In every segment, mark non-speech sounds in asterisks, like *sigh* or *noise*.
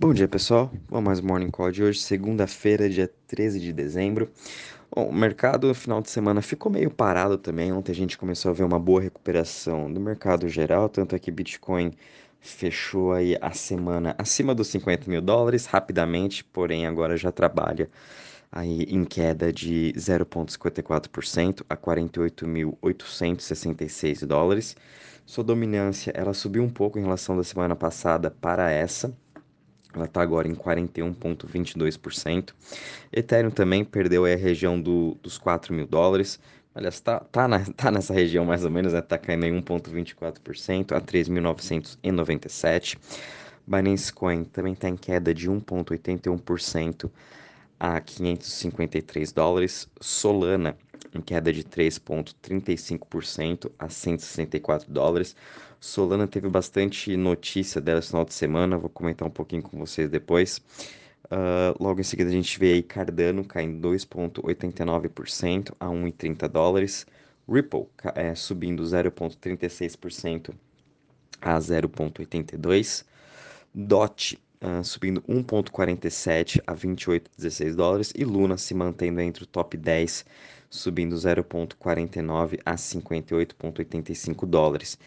Bom dia, pessoal. Vamos mais Morning Call de hoje, segunda-feira, dia 13 de dezembro. Bom, o mercado no final de semana ficou meio parado também. Ontem a gente começou a ver uma boa recuperação do mercado geral, tanto é que Bitcoin fechou aí a semana acima dos 50 mil dólares rapidamente, porém agora já trabalha aí em queda de 0,54% a 48.866 dólares. Sua dominância ela subiu um pouco em relação da semana passada para essa, ela está agora em 41,22%. Ethereum também perdeu a região do, dos 4 mil dólares. Aliás, está tá, na, *laughs* tá nessa região mais ou menos, está né? caindo em 1,24% a 3.997. Binance Coin também está em queda de 1,81% a 553 dólares. Solana em queda de 3,35% a 164 dólares. Solana teve bastante notícia dela esse final de semana, vou comentar um pouquinho com vocês depois. Uh, logo em seguida a gente vê aí Cardano caindo 2,89% a 1,30 dólares. Ripple é, subindo 0,36% a 0,82. DOT uh, subindo 1,47 a 28,16 dólares. E Luna se mantendo entre o top 10, subindo 0,49 a 58,85 dólares.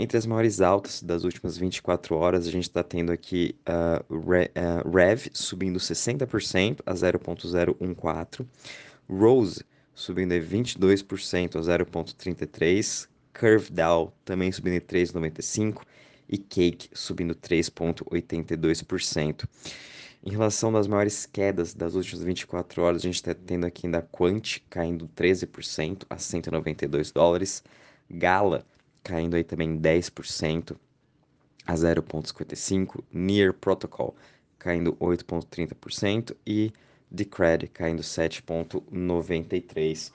Entre as maiores altas das últimas 24 horas, a gente está tendo aqui uh, Re, uh, Rev subindo 60% a 0.014, Rose subindo 22% a 0.33, Curve Dow também subindo 3,95 e Cake subindo 3,82%. Em relação das maiores quedas das últimas 24 horas, a gente está tendo aqui ainda Quant caindo 13% a 192 dólares, Gala caindo aí também 10% a 0,55%, Near Protocol caindo 8,30% e Decred caindo 7,93%.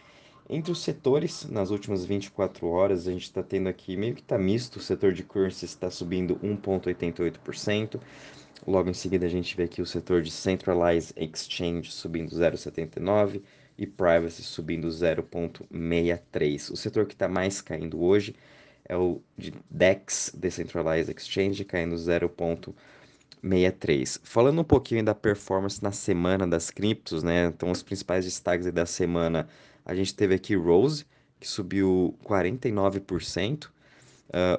Entre os setores, nas últimas 24 horas, a gente está tendo aqui meio que está misto. O setor de currencies está subindo 1,88%. Logo em seguida, a gente vê aqui o setor de Centralized Exchange subindo 0,79% e Privacy subindo 0,63%. O setor que está mais caindo hoje é o de DEX, Decentralized Exchange, caindo 0,63. Falando um pouquinho da performance na semana das criptos, né? Então, os principais destaques da semana, a gente teve aqui Rose, que subiu 49%, uh,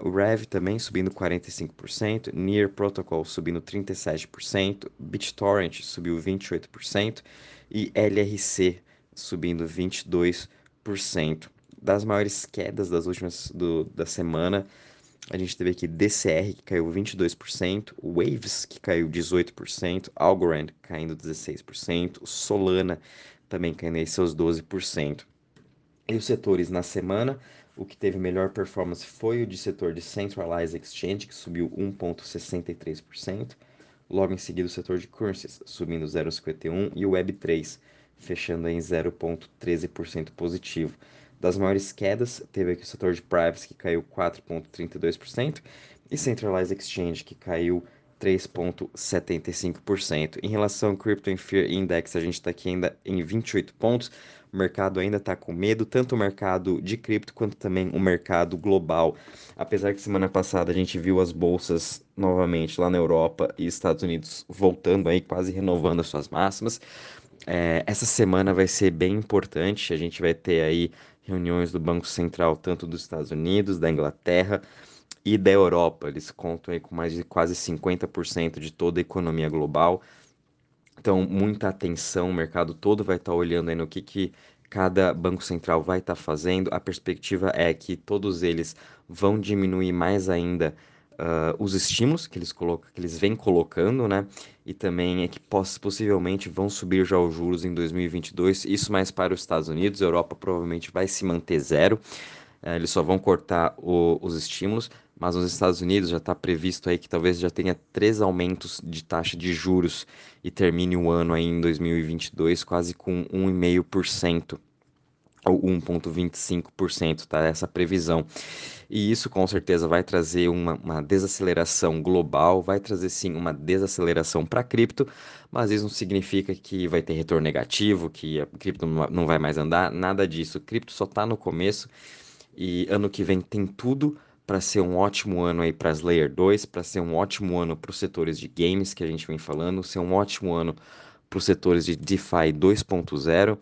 o Rev também subindo 45%, Near Protocol subindo 37%, BitTorrent subiu 28% e LRC subindo 22% das maiores quedas das últimas do, da semana, a gente teve aqui DCR que caiu 22%, Waves que caiu 18%, Algorand caindo 16%, Solana também caindo aí seus 12%. E os setores na semana, o que teve melhor performance foi o de setor de Centralized Exchange, que subiu 1,63%. Logo em seguida, o setor de Currencies, subindo 0,51%, e o Web3, fechando em 0,13% positivo. Das maiores quedas, teve aqui o setor de privacy, que caiu 4,32%, e Centralized Exchange, que caiu 3,75%. Em relação ao Crypto and Fear Index, a gente está aqui ainda em 28 pontos. O mercado ainda está com medo, tanto o mercado de cripto quanto também o mercado global. Apesar que semana passada a gente viu as bolsas novamente lá na Europa e Estados Unidos voltando aí, quase renovando as suas máximas. É, essa semana vai ser bem importante. A gente vai ter aí reuniões do Banco Central, tanto dos Estados Unidos, da Inglaterra e da Europa. Eles contam aí com mais de quase 50% de toda a economia global. Então, muita atenção, o mercado todo vai estar olhando aí no que, que cada banco central vai estar fazendo. A perspectiva é que todos eles vão diminuir mais ainda uh, os estímulos que eles, colocam, que eles vêm colocando, né? E também é que poss possivelmente vão subir já os juros em 2022. Isso mais para os Estados Unidos. A Europa provavelmente vai se manter zero. Uh, eles só vão cortar o, os estímulos. Mas nos Estados Unidos já está previsto aí que talvez já tenha três aumentos de taxa de juros e termine o ano aí em 2022 quase com 1,5% ou 1,25%, tá? Essa previsão. E isso com certeza vai trazer uma, uma desaceleração global, vai trazer sim uma desaceleração para cripto, mas isso não significa que vai ter retorno negativo, que a cripto não vai mais andar, nada disso. cripto só está no começo e ano que vem tem tudo para ser um ótimo ano aí para as Layer 2, para ser um ótimo ano para os setores de games que a gente vem falando, ser um ótimo ano para os setores de DeFi 2.0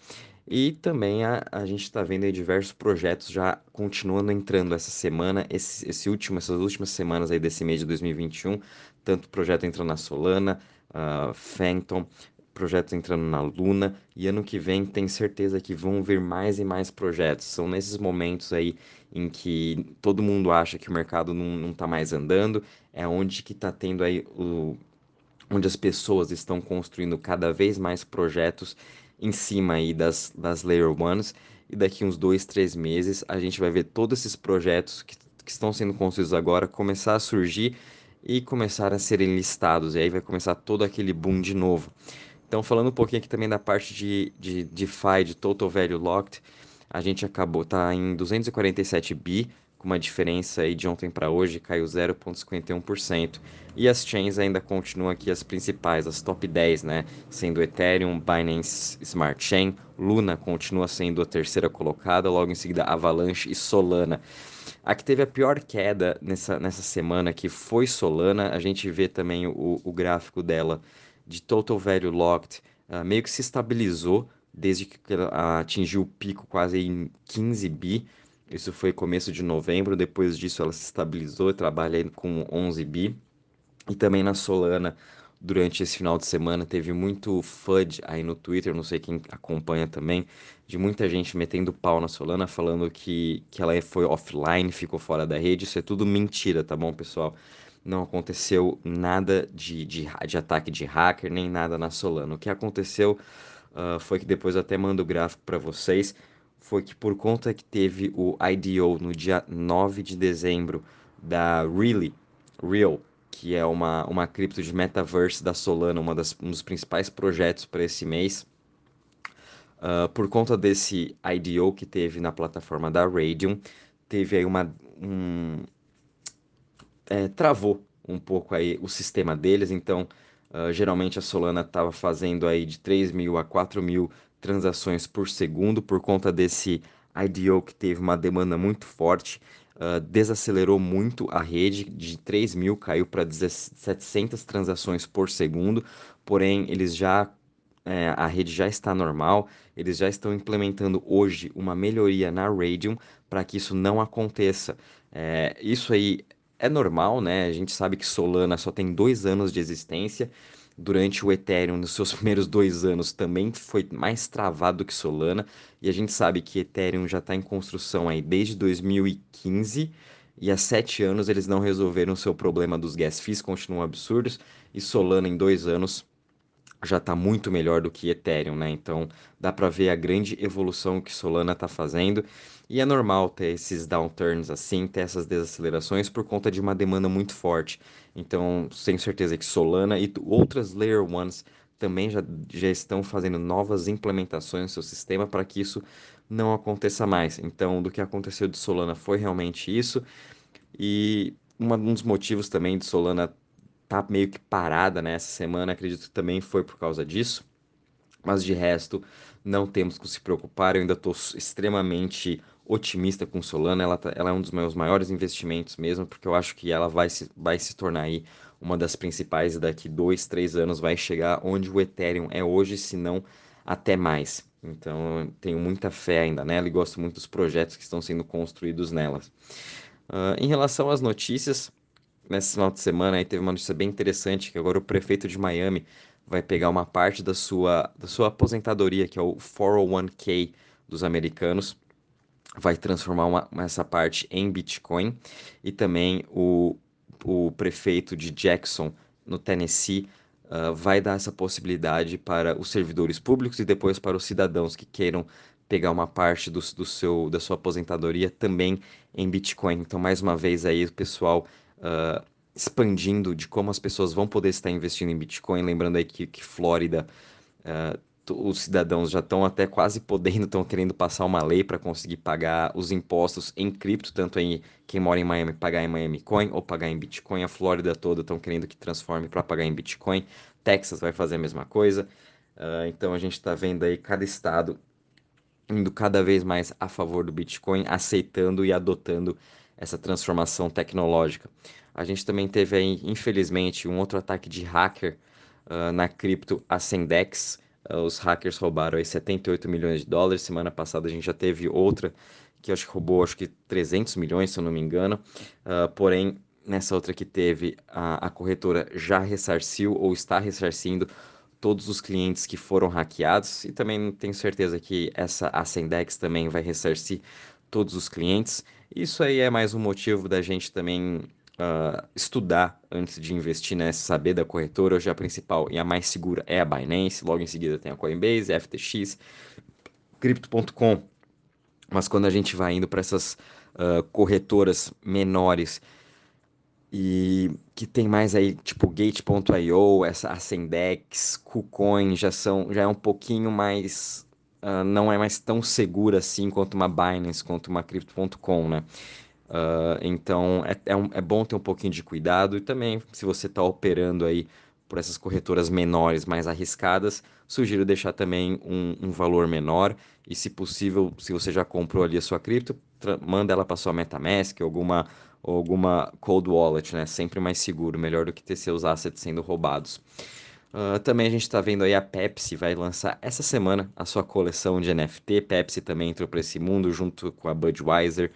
e também a, a gente está vendo aí diversos projetos já continuando entrando essa semana, esse, esse último, essas últimas semanas aí desse mês de 2021, tanto projeto entrando na Solana, uh, Phantom, projetos entrando na Luna, e ano que vem tem certeza que vão vir mais e mais projetos. São nesses momentos aí em que todo mundo acha que o mercado não está mais andando, é onde que está tendo aí o onde as pessoas estão construindo cada vez mais projetos em cima aí das, das Layer Ones, e daqui uns dois, três meses a gente vai ver todos esses projetos que, que estão sendo construídos agora começar a surgir e começar a serem listados, e aí vai começar todo aquele boom de novo. Então, falando um pouquinho aqui também da parte de, de DeFi, de Total Value Locked, a gente acabou, tá em 247 bi, com uma diferença aí de ontem para hoje, caiu 0,51%. E as chains ainda continuam aqui as principais, as top 10, né? Sendo Ethereum, Binance Smart Chain, Luna continua sendo a terceira colocada, logo em seguida Avalanche e Solana. A que teve a pior queda nessa, nessa semana que foi Solana, a gente vê também o, o gráfico dela de Total Value Locked, uh, meio que se estabilizou desde que ela atingiu o pico quase em 15 bi, isso foi começo de novembro, depois disso ela se estabilizou trabalha com 11 bi. E também na Solana, durante esse final de semana, teve muito FUD aí no Twitter, não sei quem acompanha também, de muita gente metendo pau na Solana, falando que, que ela foi offline, ficou fora da rede. Isso é tudo mentira, tá bom, pessoal? Não aconteceu nada de, de, de ataque de hacker, nem nada na Solana. O que aconteceu uh, foi que depois eu até mando o gráfico para vocês foi que por conta que teve o IDO no dia 9 de dezembro da Really, Real, que é uma, uma cripto de metaverse da Solana, uma das, um dos principais projetos para esse mês. Uh, por conta desse IDO que teve na plataforma da Radium, teve aí uma. Um, é, travou um pouco aí o sistema deles, então uh, geralmente a Solana estava fazendo aí de 3 mil a 4 mil transações por segundo por conta desse IDO que teve uma demanda muito forte, uh, desacelerou muito a rede, de 3 mil caiu para 700 transações por segundo, porém eles já é, a rede já está normal, eles já estão implementando hoje uma melhoria na Radium para que isso não aconteça. É, isso aí é normal, né? A gente sabe que Solana só tem dois anos de existência durante o Ethereum, nos seus *laughs* primeiros dois anos, também foi mais travado que Solana. E a gente sabe que Ethereum já está em construção aí desde 2015. E há sete anos eles não resolveram o seu problema dos gas fees, continuam absurdos. E Solana em dois anos já está muito melhor do que Ethereum, né? Então dá para ver a grande evolução que Solana está fazendo. E é normal ter esses downturns assim, ter essas desacelerações por conta de uma demanda muito forte. Então, tenho certeza que Solana e outras Layer Ones também já, já estão fazendo novas implementações no seu sistema para que isso não aconteça mais. Então, do que aconteceu de Solana foi realmente isso. E um dos motivos também de Solana tá meio que parada nessa semana, acredito que também foi por causa disso. Mas de resto, não temos que se preocupar. Eu ainda estou extremamente otimista com Solana. Ela, tá, ela é um dos meus maiores investimentos mesmo, porque eu acho que ela vai se, vai se tornar aí uma das principais daqui dois, três anos vai chegar onde o Ethereum é hoje, se não até mais. Então, tenho muita fé ainda nela e gosto muito dos projetos que estão sendo construídos nelas. Uh, em relação às notícias, nesse final de semana aí teve uma notícia bem interessante que agora o prefeito de Miami vai pegar uma parte da sua, da sua aposentadoria, que é o 401k dos americanos, vai transformar uma, essa parte em Bitcoin e também o, o prefeito de Jackson, no Tennessee, uh, vai dar essa possibilidade para os servidores públicos e depois para os cidadãos que queiram pegar uma parte do, do seu, da sua aposentadoria também em Bitcoin. Então, mais uma vez aí, o pessoal uh, expandindo de como as pessoas vão poder estar investindo em Bitcoin. Lembrando aí que, que Flórida, uh, os cidadãos já estão até quase podendo, estão querendo passar uma lei para conseguir pagar os impostos em cripto, tanto em quem mora em Miami pagar em Miami Coin ou pagar em Bitcoin. A Flórida toda estão querendo que transforme para pagar em Bitcoin. Texas vai fazer a mesma coisa. Uh, então a gente está vendo aí cada estado indo cada vez mais a favor do Bitcoin, aceitando e adotando essa transformação tecnológica. A gente também teve aí, infelizmente, um outro ataque de hacker uh, na cripto Ascendex. Uh, os hackers roubaram aí 78 milhões de dólares. Semana passada a gente já teve outra que acho que roubou acho que 300 milhões, se eu não me engano. Uh, porém, nessa outra que teve, a, a corretora já ressarciu ou está ressarcindo todos os clientes que foram hackeados e também tenho certeza que essa Ascendex também vai ressarcir todos os clientes. Isso aí é mais um motivo da gente também uh, estudar antes de investir, né? Saber da corretora. Hoje a principal e a mais segura é a Binance, logo em seguida tem a Coinbase, FTX, Crypto.com. Mas quando a gente vai indo para essas uh, corretoras menores e que tem mais aí, tipo Gate.io, essa Ascendex, KuCoin, já são, já é um pouquinho mais, uh, não é mais tão segura assim quanto uma Binance, quanto uma Crypto.com, né? Uh, então é, é, um, é, bom ter um pouquinho de cuidado e também se você está operando aí por essas corretoras menores, mais arriscadas, sugiro deixar também um, um, valor menor e se possível, se você já comprou ali a sua cripto, manda ela para sua MetaMask ou alguma, alguma cold wallet, né? Sempre mais seguro, melhor do que ter seus assets sendo roubados. Uh, também a gente está vendo aí a Pepsi vai lançar essa semana a sua coleção de NFT. Pepsi também entrou para esse mundo junto com a Budweiser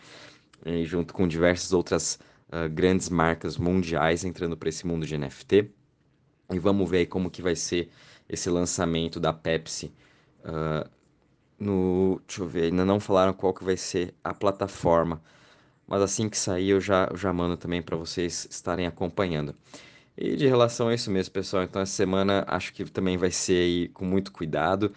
e junto com diversas outras uh, grandes marcas mundiais entrando para esse mundo de NFT. E vamos ver aí como que vai ser esse lançamento da Pepsi. Uh, no, deixa eu ver, ainda não falaram qual que vai ser a plataforma, mas assim que sair eu já, eu já mando também para vocês estarem acompanhando. E de relação a isso mesmo, pessoal, então essa semana acho que também vai ser aí com muito cuidado.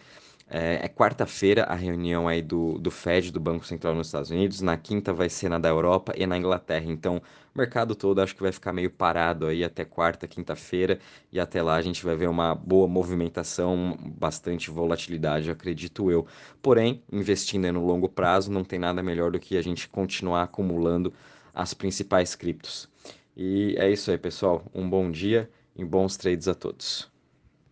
É, é quarta-feira a reunião aí do, do Fed, do Banco Central nos Estados Unidos. Na quinta vai ser na da Europa e na Inglaterra. Então, o mercado todo acho que vai ficar meio parado aí até quarta, quinta-feira. E até lá a gente vai ver uma boa movimentação, bastante volatilidade, acredito eu. Porém, investindo no longo prazo, não tem nada melhor do que a gente continuar acumulando as principais criptos. E é isso aí, pessoal. Um bom dia e bons trades a todos.